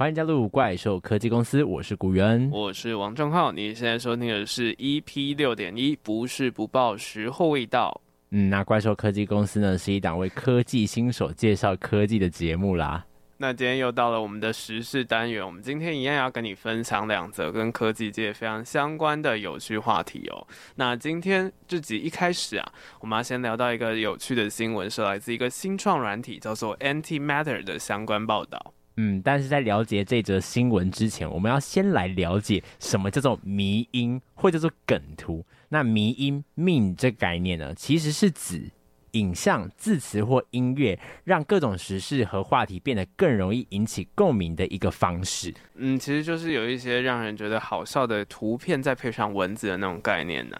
欢迎加入怪兽科技公司，我是古元，我是王正浩。你现在收听的是 EP 六点一，不是不报，时候未到。嗯，那怪兽科技公司呢，是一档为科技新手介绍科技的节目啦。那今天又到了我们的时事单元，我们今天一样要跟你分享两则跟科技界非常相关的有趣话题哦。那今天这集一开始啊，我们要先聊到一个有趣的新闻，是来自一个新创软体叫做 Antimatter 的相关报道。嗯，但是在了解这则新闻之前，我们要先来了解什么叫做迷因或者叫做梗图。那迷因 meme 这概念呢，其实是指。影像、字词或音乐，让各种时事和话题变得更容易引起共鸣的一个方式。嗯，其实就是有一些让人觉得好笑的图片，再配上文字的那种概念呢、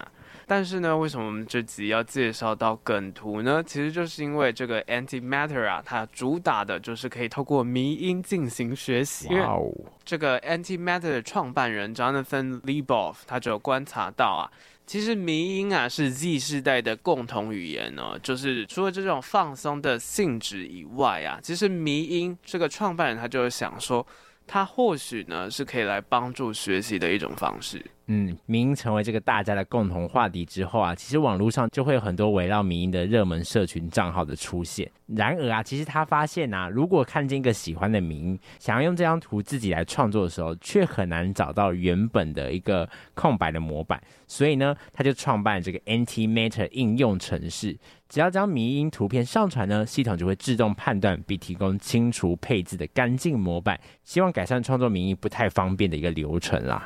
但是呢，为什么我们这集要介绍到梗图呢？其实就是因为这个 Antimatter 啊，它主打的就是可以透过迷音进行学习。哇哦！这个 Antimatter 的创办人 Jonathan Lieboff 他就观察到啊。其实迷音啊是 Z 世代的共同语言哦，就是除了这种放松的性质以外啊，其实迷音这个创办人他就是想说，他或许呢是可以来帮助学习的一种方式。嗯，民音成为这个大家的共同话题之后啊，其实网络上就会有很多围绕民音的热门社群账号的出现。然而啊，其实他发现啊，如果看见一个喜欢的民音，想要用这张图自己来创作的时候，却很难找到原本的一个空白的模板。所以呢，他就创办这个 Antimatter 应用程式。只要将迷因图片上传呢，系统就会自动判断并提供清除配置的干净模板，希望改善创作民音不太方便的一个流程啦。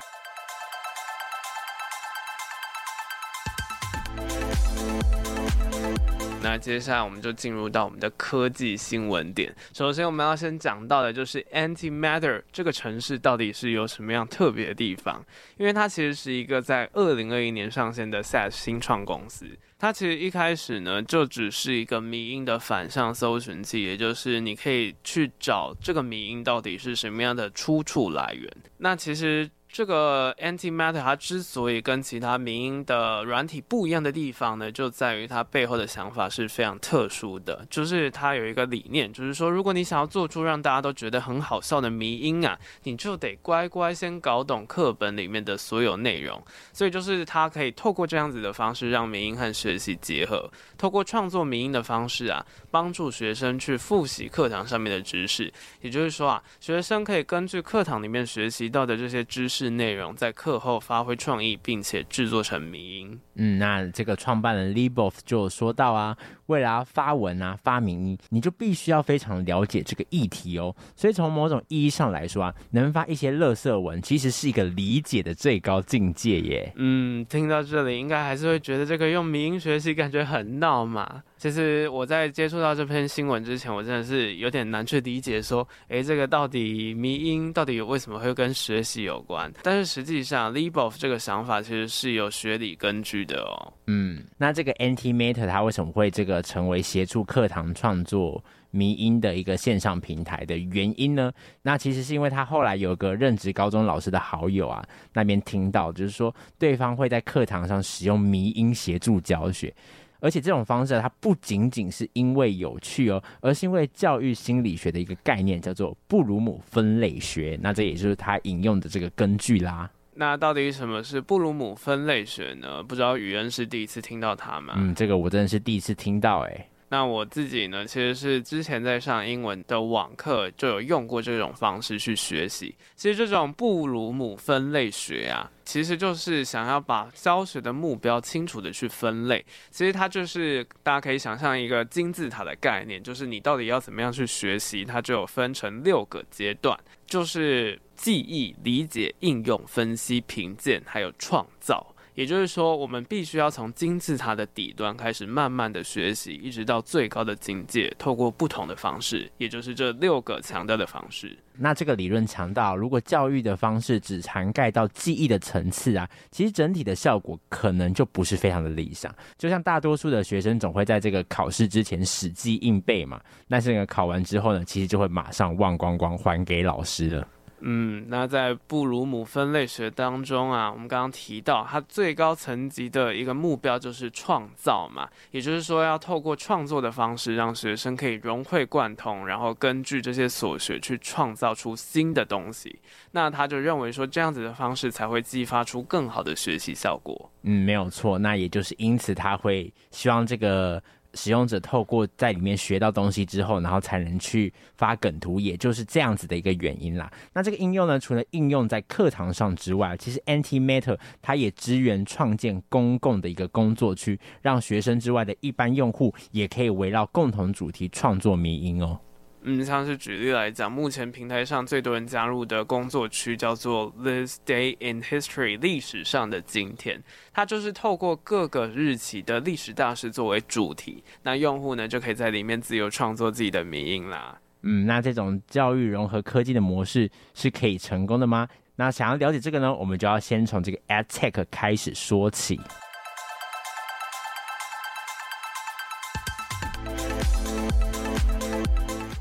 那接下来我们就进入到我们的科技新闻点。首先，我们要先讲到的就是 Antimatter 这个城市到底是有什么样特别的地方？因为它其实是一个在二零二一年上线的 SaaS 新创公司。它其实一开始呢，就只是一个迷因的反向搜寻器，也就是你可以去找这个迷因到底是什么样的出处来源。那其实。这个 Antimatter 它之所以跟其他迷音的软体不一样的地方呢，就在于它背后的想法是非常特殊的。就是它有一个理念，就是说，如果你想要做出让大家都觉得很好笑的迷音啊，你就得乖乖先搞懂课本里面的所有内容。所以就是它可以透过这样子的方式，让迷音和学习结合，透过创作迷音的方式啊，帮助学生去复习课堂上面的知识。也就是说啊，学生可以根据课堂里面学习到的这些知识。内容在课后发挥创意，并且制作成迷因。嗯，那这个创办人 Lieboff 就说到啊，为了要发文啊、发明，你就必须要非常了解这个议题哦。所以从某种意义上来说啊，能发一些乐色文，其实是一个理解的最高境界耶。嗯，听到这里，应该还是会觉得这个用迷因学习感觉很闹嘛。其实我在接触到这篇新闻之前，我真的是有点难去理解，说，诶，这个到底迷音到底为什么会跟学习有关？但是实际上，Lieboff 这个想法其实是有学理根据的哦。嗯，那这个 Antimatter 它为什么会这个成为协助课堂创作迷音的一个线上平台的原因呢？那其实是因为他后来有个任职高中老师的好友啊，那边听到就是说，对方会在课堂上使用迷音协助教学。而且这种方式，它不仅仅是因为有趣哦，而是因为教育心理学的一个概念叫做布鲁姆分类学。那这也就是他引用的这个根据啦。那到底什么是布鲁姆分类学呢？不知道宇恩是第一次听到它吗？嗯，这个我真的是第一次听到哎。那我自己呢，其实是之前在上英文的网课就有用过这种方式去学习。其实这种布鲁姆分类学啊，其实就是想要把教学的目标清楚的去分类。其实它就是大家可以想象一个金字塔的概念，就是你到底要怎么样去学习，它就有分成六个阶段，就是记忆、理解、应用、分析、评鉴，还有创造。也就是说，我们必须要从金字塔的底端开始，慢慢的学习，一直到最高的境界，透过不同的方式，也就是这六个强调的方式。那这个理论强调，如果教育的方式只涵盖到记忆的层次啊，其实整体的效果可能就不是非常的理想。就像大多数的学生总会在这个考试之前死记硬背嘛，但是呢，考完之后呢，其实就会马上忘光光还给老师了。嗯，那在布鲁姆分类学当中啊，我们刚刚提到，它最高层级的一个目标就是创造嘛，也就是说要透过创作的方式，让学生可以融会贯通，然后根据这些所学去创造出新的东西。那他就认为说，这样子的方式才会激发出更好的学习效果。嗯，没有错。那也就是因此，他会希望这个。使用者透过在里面学到东西之后，然后才能去发梗图，也就是这样子的一个原因啦。那这个应用呢，除了应用在课堂上之外，其实 Antimatter 它也支援创建公共的一个工作区，让学生之外的一般用户也可以围绕共同主题创作迷音哦。嗯，像是举例来讲，目前平台上最多人加入的工作区叫做 This Day in History，历史上的今天，它就是透过各个日期的历史大事作为主题，那用户呢就可以在里面自由创作自己的名音啦。嗯，那这种教育融合科技的模式是可以成功的吗？那想要了解这个呢，我们就要先从这个 EdTech 开始说起。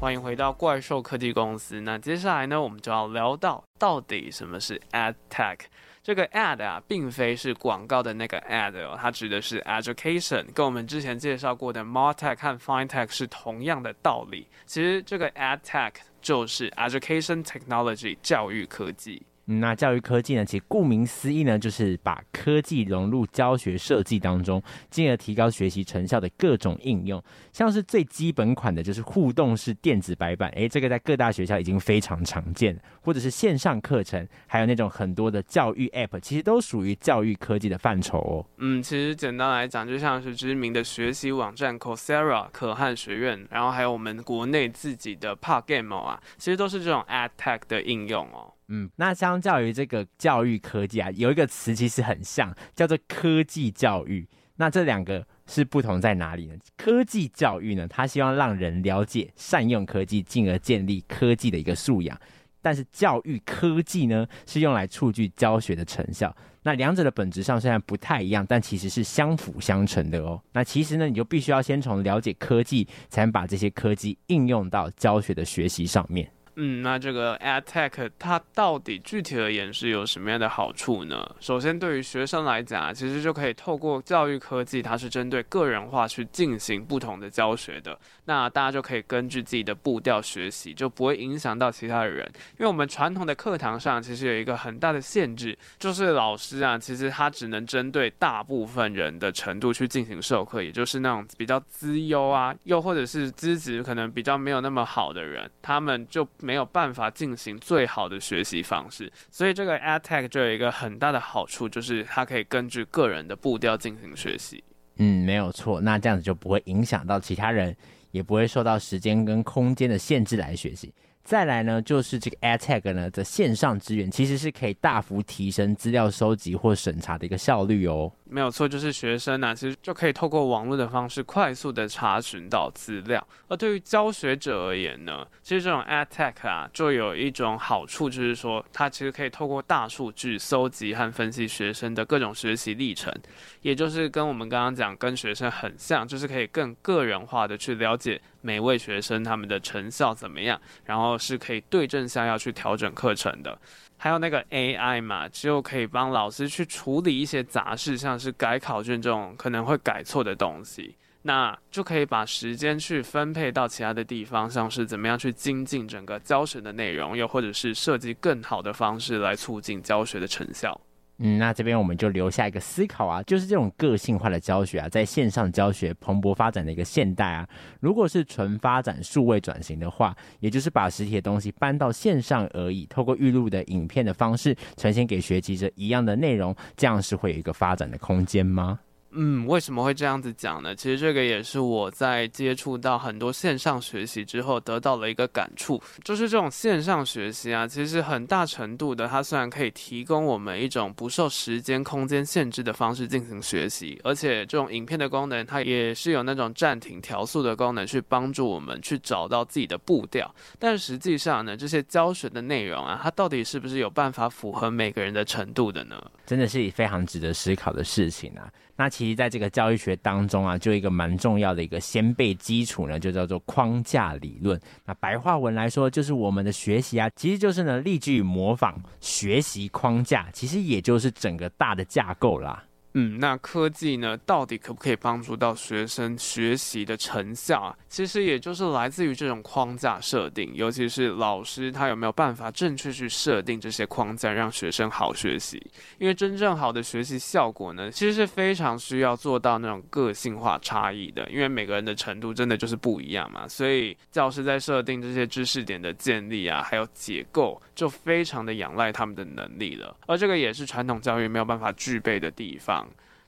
欢迎回到怪兽科技公司。那接下来呢，我们就要聊到到底什么是 Ad Tech。这个 Ad 啊，并非是广告的那个 Ad 哦，它指的是 Education，跟我们之前介绍过的 MarTech 和 FinTech 是同样的道理。其实这个 Ad Tech 就是 Education Technology 教育科技。那教育科技呢，其实顾名思义呢，就是把科技融入教学设计当中，进而提高学习成效的各种应用。像是最基本款的，就是互动式电子白板，诶，这个在各大学校已经非常常见，或者是线上课程，还有那种很多的教育 App，其实都属于教育科技的范畴哦。嗯，其实简单来讲，就像是知名的学习网站 Coursera 可汗学院，然后还有我们国内自己的 PaGamO 啊，其实都是这种 EdTech 的应用哦。嗯，那相较于这个教育科技啊，有一个词其实很像，叫做科技教育。那这两个是不同在哪里呢？科技教育呢，它希望让人了解、善用科技，进而建立科技的一个素养。但是教育科技呢，是用来促进教学的成效。那两者的本质上虽然不太一样，但其实是相辅相成的哦。那其实呢，你就必须要先从了解科技，才能把这些科技应用到教学的学习上面。嗯，那这个 EdTech 它到底具体而言是有什么样的好处呢？首先，对于学生来讲，其实就可以透过教育科技，它是针对个人化去进行不同的教学的。那大家就可以根据自己的步调学习，就不会影响到其他的人。因为我们传统的课堂上其实有一个很大的限制，就是老师啊，其实他只能针对大部分人的程度去进行授课，也就是那种比较资优啊，又或者是资质可能比较没有那么好的人，他们就。没有办法进行最好的学习方式，所以这个 EdTech 就有一个很大的好处，就是它可以根据个人的步调进行学习。嗯，没有错，那这样子就不会影响到其他人，也不会受到时间跟空间的限制来学习。再来呢，就是这个 EdTech 呢的线上资源，其实是可以大幅提升资料收集或审查的一个效率哦。没有错，就是学生呢、其实就可以透过网络的方式快速的查询到资料。而对于教学者而言呢，其实这种 ad tech 啊，就有一种好处，就是说它其实可以透过大数据搜集和分析学生的各种学习历程，也就是跟我们刚刚讲跟学生很像，就是可以更个人化的去了解每位学生他们的成效怎么样，然后是可以对症下药去调整课程的。还有那个 AI 嘛，就可以帮老师去处理一些杂事，像是改考卷这种可能会改错的东西，那就可以把时间去分配到其他的地方，像是怎么样去精进整个教学的内容，又或者是设计更好的方式来促进教学的成效。嗯，那这边我们就留下一个思考啊，就是这种个性化的教学啊，在线上教学蓬勃发展的一个现代啊，如果是纯发展数位转型的话，也就是把实体的东西搬到线上而已，透过预录的影片的方式呈现给学习者一样的内容，这样是会有一个发展的空间吗？嗯，为什么会这样子讲呢？其实这个也是我在接触到很多线上学习之后得到了一个感触，就是这种线上学习啊，其实很大程度的，它虽然可以提供我们一种不受时间空间限制的方式进行学习，而且这种影片的功能，它也是有那种暂停调速的功能，去帮助我们去找到自己的步调。但实际上呢，这些教学的内容啊，它到底是不是有办法符合每个人的程度的呢？真的是非常值得思考的事情啊。那其其实在这个教育学当中啊，就一个蛮重要的一个先辈基础呢，就叫做框架理论。那白话文来说，就是我们的学习啊，其实就是呢，例句模仿学习框架，其实也就是整个大的架构啦。嗯，那科技呢，到底可不可以帮助到学生学习的成效啊？其实也就是来自于这种框架设定，尤其是老师他有没有办法正确去设定这些框架，让学生好学习。因为真正好的学习效果呢，其实是非常需要做到那种个性化差异的，因为每个人的程度真的就是不一样嘛。所以教师在设定这些知识点的建立啊，还有结构，就非常的仰赖他们的能力了。而这个也是传统教育没有办法具备的地方。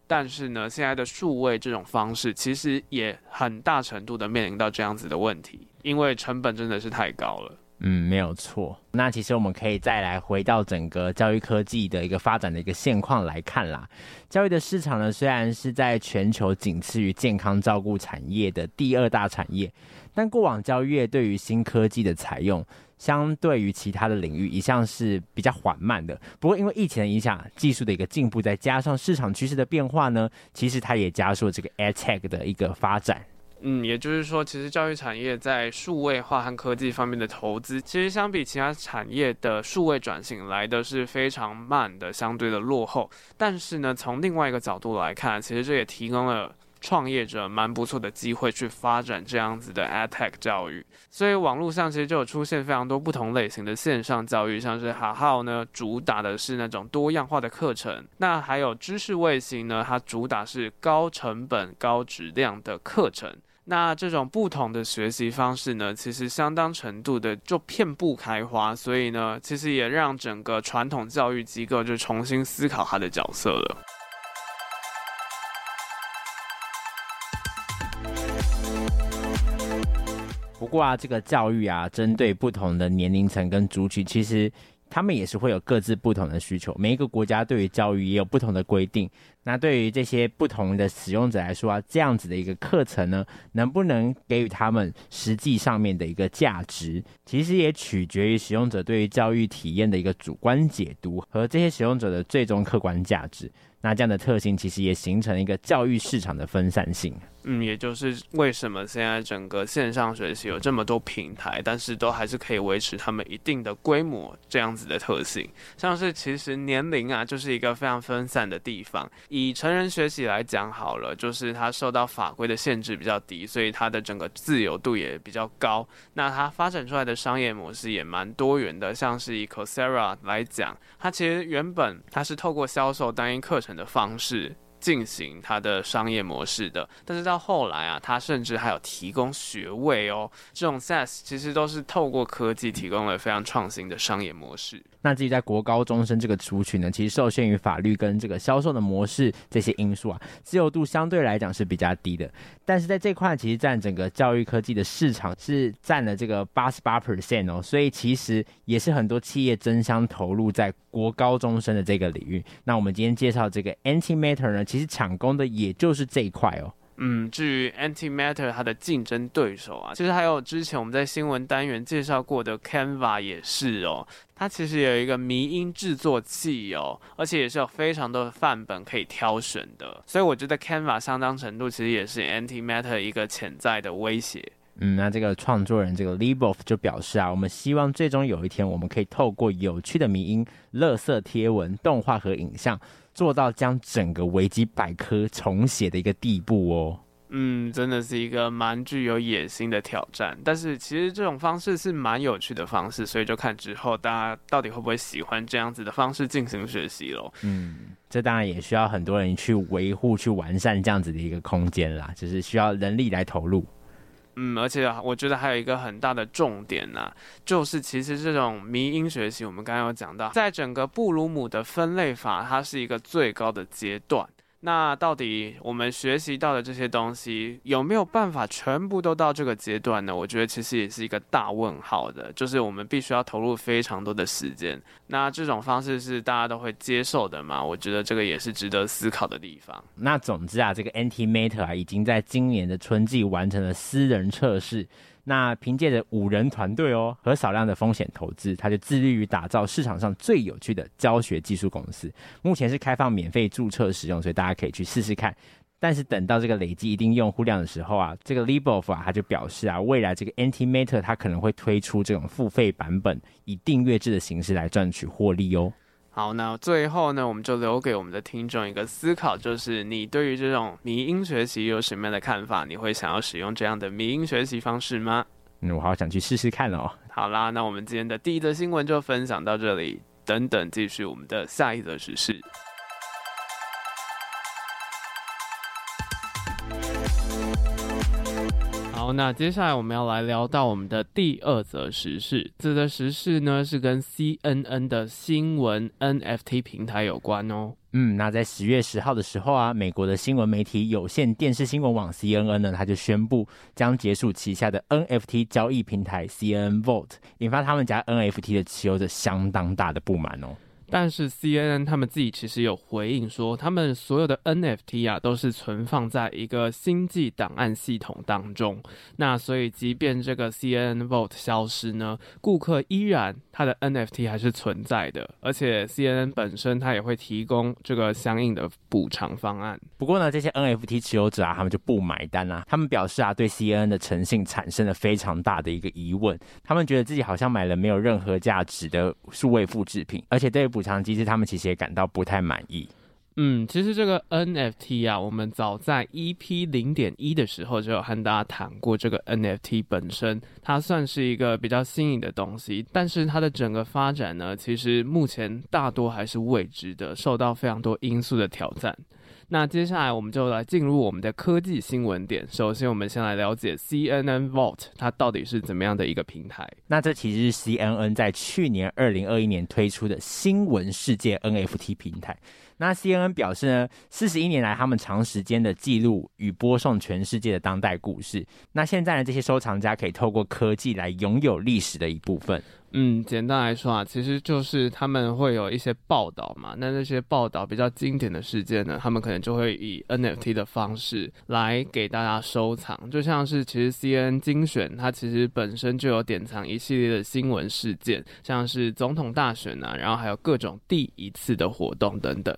但是呢，现在的数位这种方式，其实也很大程度的面临到这样子的问题，因为成本真的是太高了。嗯，没有错。那其实我们可以再来回到整个教育科技的一个发展的一个现况来看啦。教育的市场呢，虽然是在全球仅次于健康照顾产业的第二大产业，但过往教育业对于新科技的采用，相对于其他的领域，一向是比较缓慢的。不过，因为疫情的影响，技术的一个进步，再加上市场趋势的变化呢，其实它也加速了这个 EdTech 的一个发展。嗯，也就是说，其实教育产业在数位化和科技方面的投资，其实相比其他产业的数位转型来的是非常慢的，相对的落后。但是呢，从另外一个角度来看，其实这也提供了。创业者蛮不错的机会去发展这样子的 AdTech 教育，所以网络上其实就有出现非常多不同类型的线上教育，像是哈好呢，主打的是那种多样化的课程，那还有知识卫星呢，它主打是高成本高质量的课程。那这种不同的学习方式呢，其实相当程度的就遍布开花，所以呢，其实也让整个传统教育机构就重新思考它的角色了。不过啊，这个教育啊，针对不同的年龄层跟族群，其实他们也是会有各自不同的需求。每一个国家对于教育也有不同的规定。那对于这些不同的使用者来说啊，这样子的一个课程呢，能不能给予他们实际上面的一个价值，其实也取决于使用者对于教育体验的一个主观解读和这些使用者的最终客观价值。那这样的特性其实也形成了一个教育市场的分散性。嗯，也就是为什么现在整个线上学习有这么多平台，但是都还是可以维持他们一定的规模这样子的特性。像是其实年龄啊，就是一个非常分散的地方。以成人学习来讲好了，就是它受到法规的限制比较低，所以它的整个自由度也比较高。那它发展出来的商业模式也蛮多元的，像是以 Coursera 来讲，它其实原本它是透过销售单一课程的方式。进行它的商业模式的，但是到后来啊，它甚至还有提供学位哦。这种 SaaS 其实都是透过科技提供了非常创新的商业模式。那至于在国高中生这个族群呢，其实受限于法律跟这个销售的模式这些因素啊，自由度相对来讲是比较低的。但是在这块其实占整个教育科技的市场是占了这个八十八 percent 哦，所以其实也是很多企业争相投入在国高中生的这个领域。那我们今天介绍这个 Antimatter 呢，其实抢攻的也就是这一块哦。嗯，至于 Antimatter 它的竞争对手啊，其实还有之前我们在新闻单元介绍过的 Canva 也是哦。它其实有一个迷音制作器哦，而且也是有非常多的范本可以挑选的。所以我觉得 Canva 相当程度其实也是 Antimatter 一个潜在的威胁。嗯，那这个创作人这个 Leboff 就表示啊，我们希望最终有一天我们可以透过有趣的迷音、乐色贴文、动画和影像。做到将整个维基百科重写的一个地步哦。嗯，真的是一个蛮具有野心的挑战。但是其实这种方式是蛮有趣的方式，所以就看之后大家到底会不会喜欢这样子的方式进行学习喽。嗯，这当然也需要很多人去维护、去完善这样子的一个空间啦，就是需要人力来投入。嗯，而且我觉得还有一个很大的重点呢、就是其实这种迷因学习，我们刚刚有讲到，在整个布鲁姆的分类法，它是一个最高的阶段。那到底我们学习到的这些东西有没有办法全部都到这个阶段呢？我觉得其实也是一个大问号的，就是我们必须要投入非常多的时间。那这种方式是大家都会接受的吗？我觉得这个也是值得思考的地方。那总之啊，这个 Antimatter 啊，已经在今年的春季完成了私人测试。那凭借着五人团队哦和少量的风险投资，他就致力于打造市场上最有趣的教学技术公司。目前是开放免费注册使用，所以大家可以去试试看。但是等到这个累积一定用户量的时候啊，这个 Libov 啊，他就表示啊，未来这个 Antimatter 它可能会推出这种付费版本，以订阅制的形式来赚取获利哦。好，那最后呢，我们就留给我们的听众一个思考，就是你对于这种迷音学习有什么样的看法？你会想要使用这样的迷音学习方式吗？嗯，我好想去试试看哦。好啦，那我们今天的第一则新闻就分享到这里，等等继续我们的下一则时事。好，那接下来我们要来聊到我们的第二则时事。这则时事呢是跟 CNN 的新闻 NFT 平台有关哦。嗯，那在十月十号的时候啊，美国的新闻媒体有线电视新闻网 CNN 呢，他就宣布将结束旗下的 NFT 交易平台 CNN Vault，引发他们家 NFT 的持有者相当大的不满哦。但是 CNN 他们自己其实有回应说，他们所有的 NFT 啊都是存放在一个星际档案系统当中。那所以，即便这个 CNN Vault 消失呢，顾客依然他的 NFT 还是存在的。而且 CNN 本身它也会提供这个相应的补偿方案。不过呢，这些 NFT 持有者啊，他们就不买单啊。他们表示啊，对 CNN 的诚信产生了非常大的一个疑问。他们觉得自己好像买了没有任何价值的数位复制品，而且对。补偿机制，他们其实也感到不太满意。嗯，其实这个 NFT 啊，我们早在 EP 零点一的时候就有和大家谈过。这个 NFT 本身，它算是一个比较新颖的东西，但是它的整个发展呢，其实目前大多还是未知的，受到非常多因素的挑战。那接下来我们就来进入我们的科技新闻点。首先，我们先来了解 CNN Vault 它到底是怎么样的一个平台。那这其实是 CNN 在去年二零二一年推出的新闻世界 NFT 平台。那 CNN 表示呢，四十一年来，他们长时间的记录与播送全世界的当代故事。那现在呢，这些收藏家可以透过科技来拥有历史的一部分。嗯，简单来说啊，其实就是他们会有一些报道嘛。那那些报道比较经典的事件呢，他们可能就会以 NFT 的方式来给大家收藏。就像是其实 CNN 精选，它其实本身就有典藏一系列的新闻事件，像是总统大选啊，然后还有各种第一次的活动等等。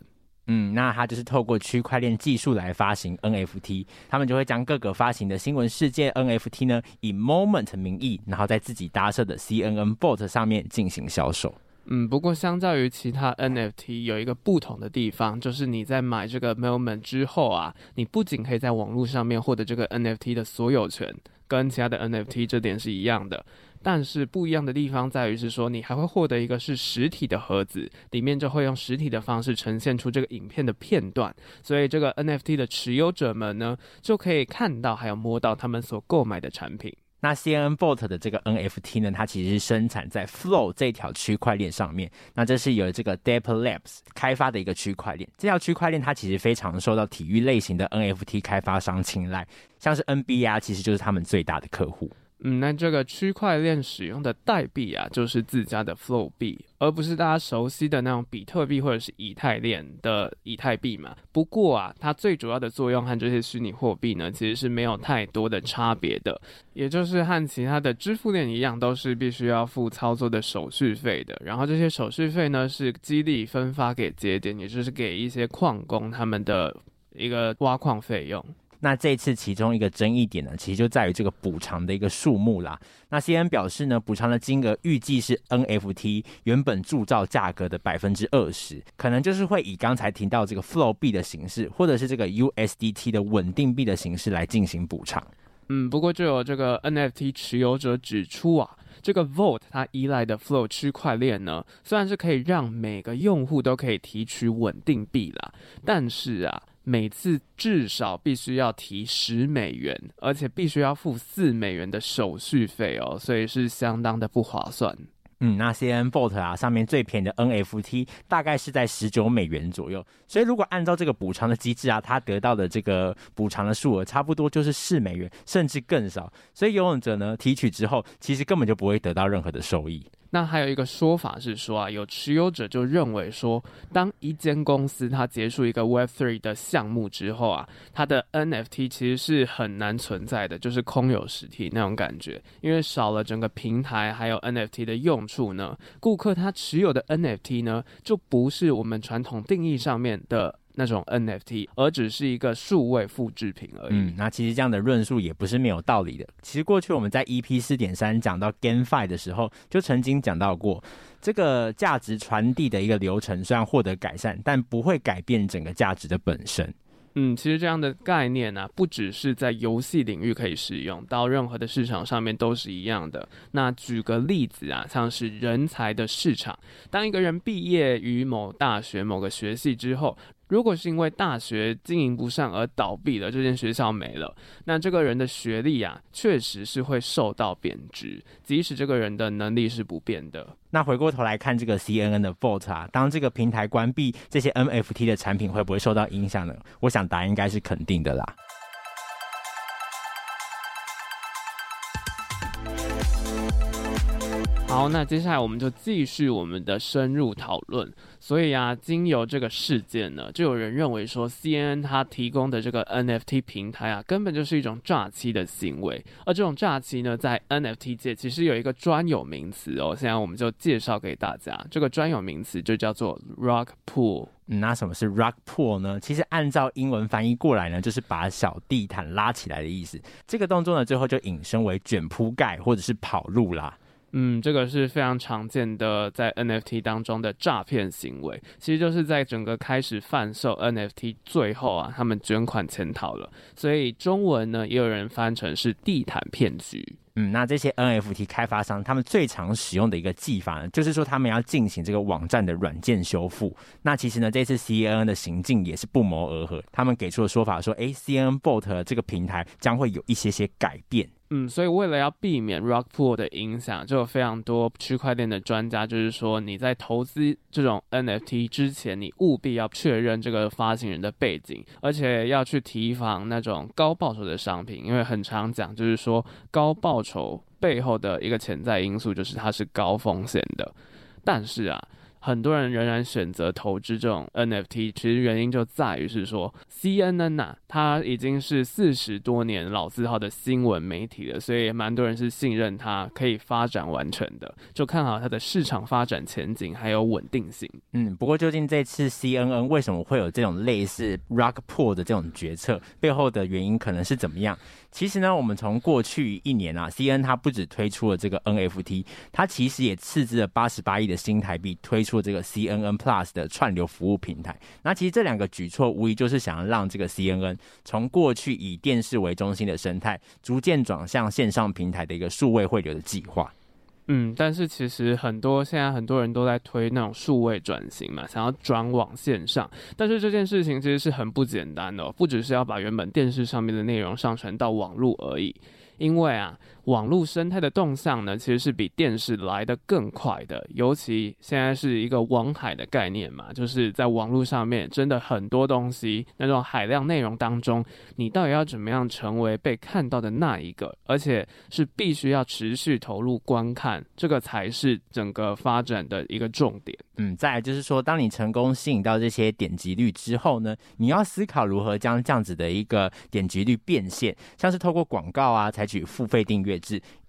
嗯，那它就是透过区块链技术来发行 NFT，他们就会将各个发行的新闻事件 NFT 呢，以 Moment 名义，然后在自己搭设的 CNN Vault 上面进行销售。嗯，不过相较于其他 NFT，有一个不同的地方，就是你在买这个 Moment 之后啊，你不仅可以在网络上面获得这个 NFT 的所有权，跟其他的 NFT 这点是一样的。但是不一样的地方在于是说，你还会获得一个是实体的盒子，里面就会用实体的方式呈现出这个影片的片段，所以这个 NFT 的持有者们呢，就可以看到还有摸到他们所购买的产品。那 CNN Vault 的这个 NFT 呢，它其实是生产在 Flow 这条区块链上面。那这是由这个 Dapper Labs 开发的一个区块链。这条区块链它其实非常受到体育类型的 NFT 开发商青睐，像是 NBA，其实就是他们最大的客户。嗯，那这个区块链使用的代币啊，就是自家的 Flow 币，而不是大家熟悉的那种比特币或者是以太链的以太币嘛。不过啊，它最主要的作用和这些虚拟货币呢，其实是没有太多的差别的，也就是和其他的支付链一样，都是必须要付操作的手续费的。然后这些手续费呢，是激励分发给节点，也就是给一些矿工他们的一个挖矿费用。那这次其中一个争议点呢，其实就在于这个补偿的一个数目啦。那 C N 表示呢，补偿的金额预计是 NFT 原本铸造价格的百分之二十，可能就是会以刚才提到这个 Flow 币的形式，或者是这个 USDT 的稳定币的形式来进行补偿。嗯，不过就有这个 NFT 持有者指出啊，这个 Vault 它依赖的 Flow 区块链呢，虽然是可以让每个用户都可以提取稳定币啦，但是啊。每次至少必须要提十美元，而且必须要付四美元的手续费哦，所以是相当的不划算。嗯，那 C N Vault 啊，上面最便宜的 NFT 大概是在十九美元左右，所以如果按照这个补偿的机制啊，他得到的这个补偿的数额差不多就是四美元，甚至更少。所以游泳者呢，提取之后，其实根本就不会得到任何的收益。那还有一个说法是说啊，有持有者就认为说，当一间公司它结束一个 Web3 的项目之后啊，它的 NFT 其实是很难存在的，就是空有实体那种感觉，因为少了整个平台还有 NFT 的用处呢，顾客他持有的 NFT 呢，就不是我们传统定义上面的。那种 NFT，而只是一个数位复制品而已。嗯，那其实这样的论述也不是没有道理的。其实过去我们在 EP 四点三讲到 GameFi 的时候，就曾经讲到过，这个价值传递的一个流程虽然获得改善，但不会改变整个价值的本身。嗯，其实这样的概念呢、啊，不只是在游戏领域可以使用，到任何的市场上面都是一样的。那举个例子啊，像是人才的市场，当一个人毕业于某大学某个学系之后，如果是因为大学经营不善而倒闭了，这间学校没了，那这个人的学历啊，确实是会受到贬值，即使这个人的能力是不变的。那回过头来看这个 CNN 的 Vault 啊，当这个平台关闭，这些 NFT 的产品会不会受到影响呢？我想答案应该是肯定的啦。好，那接下来我们就继续我们的深入讨论。所以啊，经由这个事件呢，就有人认为说，CNN 它提供的这个 NFT 平台啊，根本就是一种诈欺的行为。而这种诈欺呢，在 NFT 界其实有一个专有名词哦，现在我们就介绍给大家。这个专有名词就叫做 Rug Pull。那什么是 Rug Pull 呢？其实按照英文翻译过来呢，就是把小地毯拉起来的意思。这个动作呢，最后就引申为卷铺盖或者是跑路啦。嗯，这个是非常常见的在 NFT 当中的诈骗行为，其实就是在整个开始贩售 NFT 最后啊，他们捐款潜逃了，所以中文呢也有人翻成是地毯骗局。嗯，那这些 NFT 开发商他们最常使用的一个技法呢，就是说他们要进行这个网站的软件修复。那其实呢，这次 CNN 的行径也是不谋而合，他们给出的说法说，哎，CNN Vault 这个平台将会有一些些改变。嗯，所以为了要避免 Rug Pull 的影响，就有非常多区块链的专家就是说，你在投资这种 NFT 之前，你务必要确认这个发行人的背景，而且要去提防那种高报酬的商品，因为很常讲就是说高报酬背后的一个潜在因素就是它是高风险的，但是啊。很多人仍然选择投资这种 NFT，其实原因就在于是说，CNN 呐、它已经是四十多年老字号的新闻媒体了，所以蛮多人是信任它可以发展完成的，就看好它的市场发展前景还有稳定性。嗯，不过究竟这次 CNN 为什么会有这种类似 Rug Pull 的这种决策，背后的原因可能是怎么样？其实呢，我们从过去一年啊，CNN 它不止推出了这个 NFT，它其实也斥资了八十八亿的新台币推出这个 CNN Plus 的串流服务平台。那其实这两个举措无疑就是想要让这个 CNN 从过去以电视为中心的生态，逐渐转向线上平台的一个数位汇流的计划。嗯，但是其实很多现在很多人都在推那种数位转型嘛，想要转往线上。但是这件事情其实是很不简单的哦，不只是要把原本电视上面的内容上传到网络而已，因为啊。网络生态的动向呢，其实是比电视来得更快的。尤其现在是一个网海的概念嘛，就是在网络上面真的很多东西，那种海量内容当中，你到底要怎么样成为被看到的那一个？而且是必须要持续投入观看，这个才是整个发展的一个重点。嗯，再来就是说，当你成功吸引到这些点击率之后呢，你要思考如何将这样子的一个点击率变现，像是透过广告啊，采取付费订阅。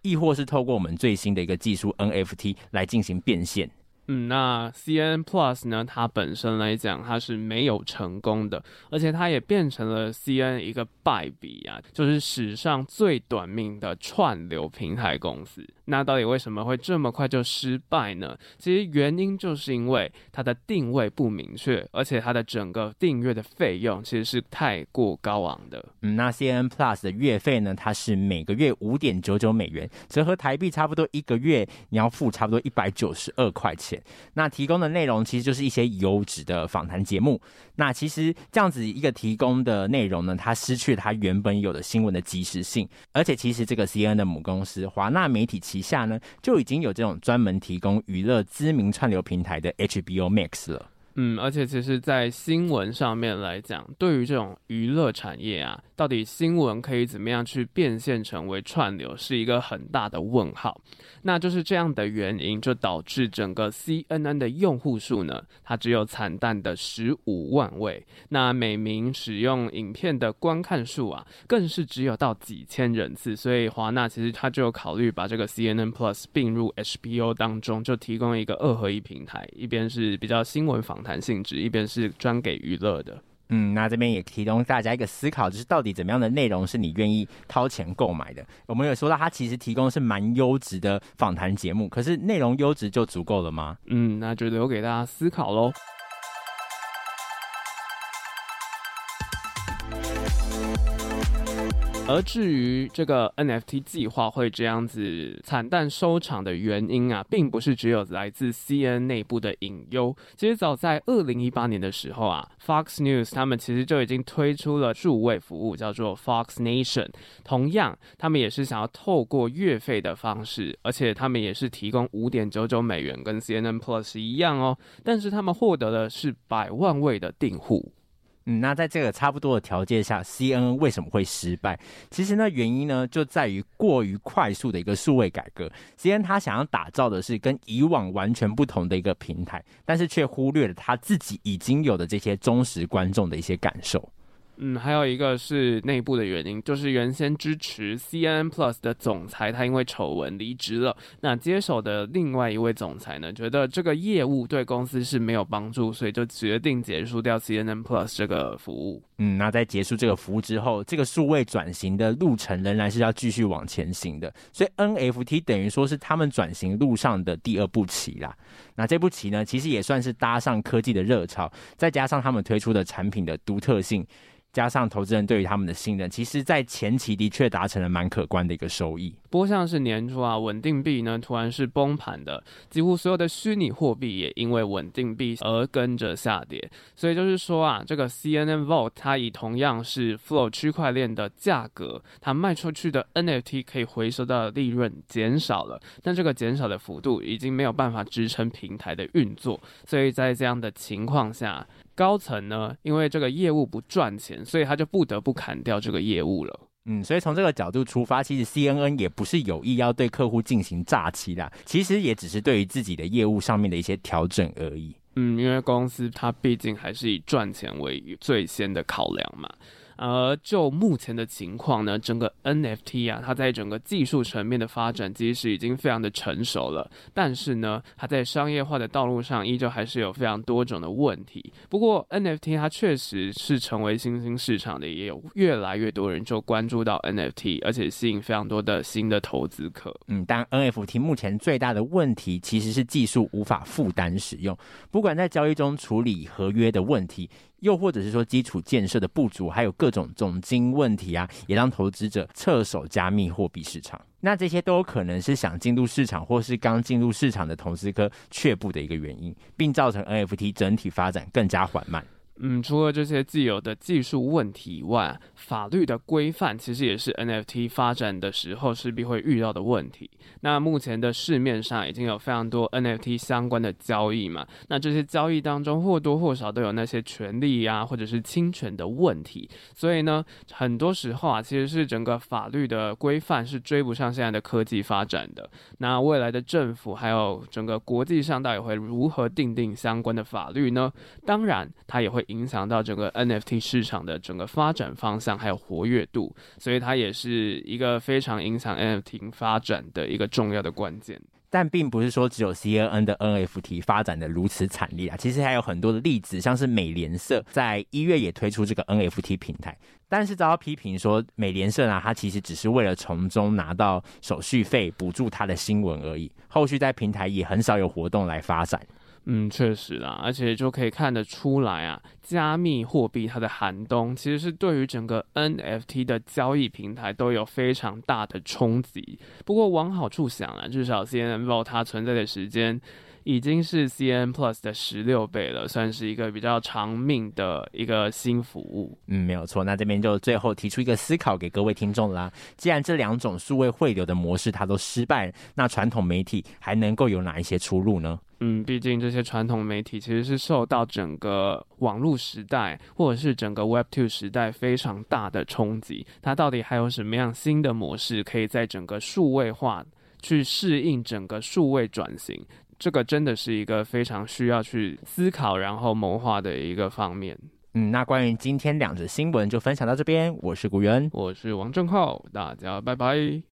亦或是透过我们最新的一个技术 NFT 来进行变现。嗯，那 C N Plus 呢？它本身来讲，它是没有成功的，而且它也变成了 C N 一个败笔啊，就是史上最短命的串流平台公司。那到底为什么会这么快就失败呢？其实原因就是因为它的定位不明确，而且它的整个订阅的费用其实是太过高昂的。嗯，那 C N Plus 的月费呢？它是每个月五点九九美元，折合台币差不多一个月你要付差不多一百九十二块钱。那提供的内容其实就是一些优质的访谈节目。那其实这样子一个提供的内容呢，它失去了它原本有的新闻的及时性。而且其实这个 C N 的母公司华纳媒体旗下呢，就已经有这种专门提供娱乐知名串流平台的 HBO Max 了。嗯，而且其实，在新闻上面来讲，对于这种娱乐产业啊，到底新闻可以怎么样去变现成为串流，是一个很大的问号。那就是这样的原因，就导致整个 CNN 的用户数呢，它只有惨淡的十五万位。那每名使用影片的观看数啊，更是只有到几千人次。所以华纳其实他就考虑把这个 CNN Plus 并入 HBO 当中，就提供一个二合一平台，一边是比较新闻访谈性质，一边是专给娱乐的。嗯，那这边也提供大家一个思考，就是到底怎么样的内容是你愿意掏钱购买的？我们有说到，它其实提供是蛮优质的访谈节目，可是内容优质就足够了吗？嗯，那就留给大家思考喽。而至于这个 NFT 计划会这样子惨淡收场的原因啊，并不是只有来自 CNN 内部的隐忧。其实早在二零一八年的时候啊，Fox News 他们其实就已经推出了数位服务，叫做 Fox Nation。同样，他们也是想要透过月费的方式，而且他们也是提供五点九九美元，跟 CNN Plus 一样哦。但是他们获得的是百万位的订户。嗯，那在这个差不多的条件下，CNN 为什么会失败？其实呢，原因呢就在于过于快速的一个数位改革。CNN 他想要打造的是跟以往完全不同的一个平台，但是却忽略了他自己已经有的这些忠实观众的一些感受。嗯，还有一个是内部的原因，就是原先支持 CNN Plus 的总裁，他因为丑闻离职了。那接手的另外一位总裁呢，觉得这个业务对公司是没有帮助，所以就决定结束掉 CNN Plus 这个服务。嗯，那在结束这个服务之后，这个数位转型的路程仍然是要继续往前行的。所以 NFT 等于说是他们转型路上的第二步棋啦。那这步棋呢，其实也算是搭上科技的热潮，再加上他们推出的产品的独特性。加上投资人对于他们的信任，其实，在前期的确达成了蛮可观的一个收益。不过，像是年初啊，稳定币呢突然是崩盘的，几乎所有的虚拟货币也因为稳定币而跟着下跌。所以就是说啊，这个 CNN Vault 它以同样是 Flow 区块链的价格，它卖出去的 NFT 可以回收到的利润减少了，但这个减少的幅度已经没有办法支撑平台的运作。所以在这样的情况下，高层呢，因为这个业务不赚钱，所以他就不得不砍掉这个业务了。嗯，所以从这个角度出发，其实 CNN 也不是有意要对客户进行诈欺的，其实也只是对于自己的业务上面的一些调整而已。嗯，因为公司它毕竟还是以赚钱为最先的考量嘛。而就目前的情况呢，整个 NFT 啊，它在整个技术层面的发展其实已经非常的成熟了。但是呢，它在商业化的道路上依旧还是有非常多种的问题。不过 NFT 它确实是成为新兴市场的，也有越来越多人就关注到 NFT，而且吸引非常多的新的投资客。嗯，但 NFT 目前最大的问题其实是技术无法负担使用，不管在交易中处理合约的问题。又或者是说基础建设的不足，还有各种总金问题啊，也让投资者撤手加密货币市场。那这些都有可能是想进入市场或是刚进入市场的投资客却步的一个原因，并造成 NFT 整体发展更加缓慢。嗯，除了这些既有的技术问题以外，法律的规范其实也是 NFT 发展的时候势必会遇到的问题。那目前的市面上已经有非常多 NFT 相关的交易嘛，那这些交易当中或多或少都有那些权利呀、啊，或者是侵权的问题。所以呢，很多时候啊，其实是整个法律的规范是追不上现在的科技发展的。那未来的政府还有整个国际上到底会如何定定相关的法律呢？当然，它也会。影响到整个 NFT 市场的整个发展方向，还有活跃度，所以它也是一个非常影响 NFT 发展的一个重要的关键。但并不是说只有 CNN 的 NFT 发展的如此惨烈啊，其实还有很多的例子，像是美联社在一月也推出这个 NFT 平台，但是遭到批评说美联社呢，它其实只是为了从中拿到手续费补助它的新闻而已，后续在平台也很少有活动来发展。嗯，确实啦，而且就可以看得出来啊，加密货币它的寒冬其实是对于整个 NFT 的交易平台都有非常大的冲击。不过往好处想啊，至少 CNN Vault 它存在的时间已经是 C N Plus 的十六倍了，算是一个比较长命的一个新服务。嗯，没有错。那这边就最后提出一个思考给各位听众啦。既然这两种数位汇流的模式它都失败，那传统媒体还能够有哪一些出路呢？嗯，毕竟这些传统媒体其实是受到整个网络时代或者是整个 Web Two 时代非常大的冲击。它到底还有什么样新的模式，可以在整个数位化去适应整个数位转型？这个真的是一个非常需要去思考然后谋划的一个方面。嗯，那关于今天两则新闻就分享到这边。我是古元，我是王正浩，大家拜拜。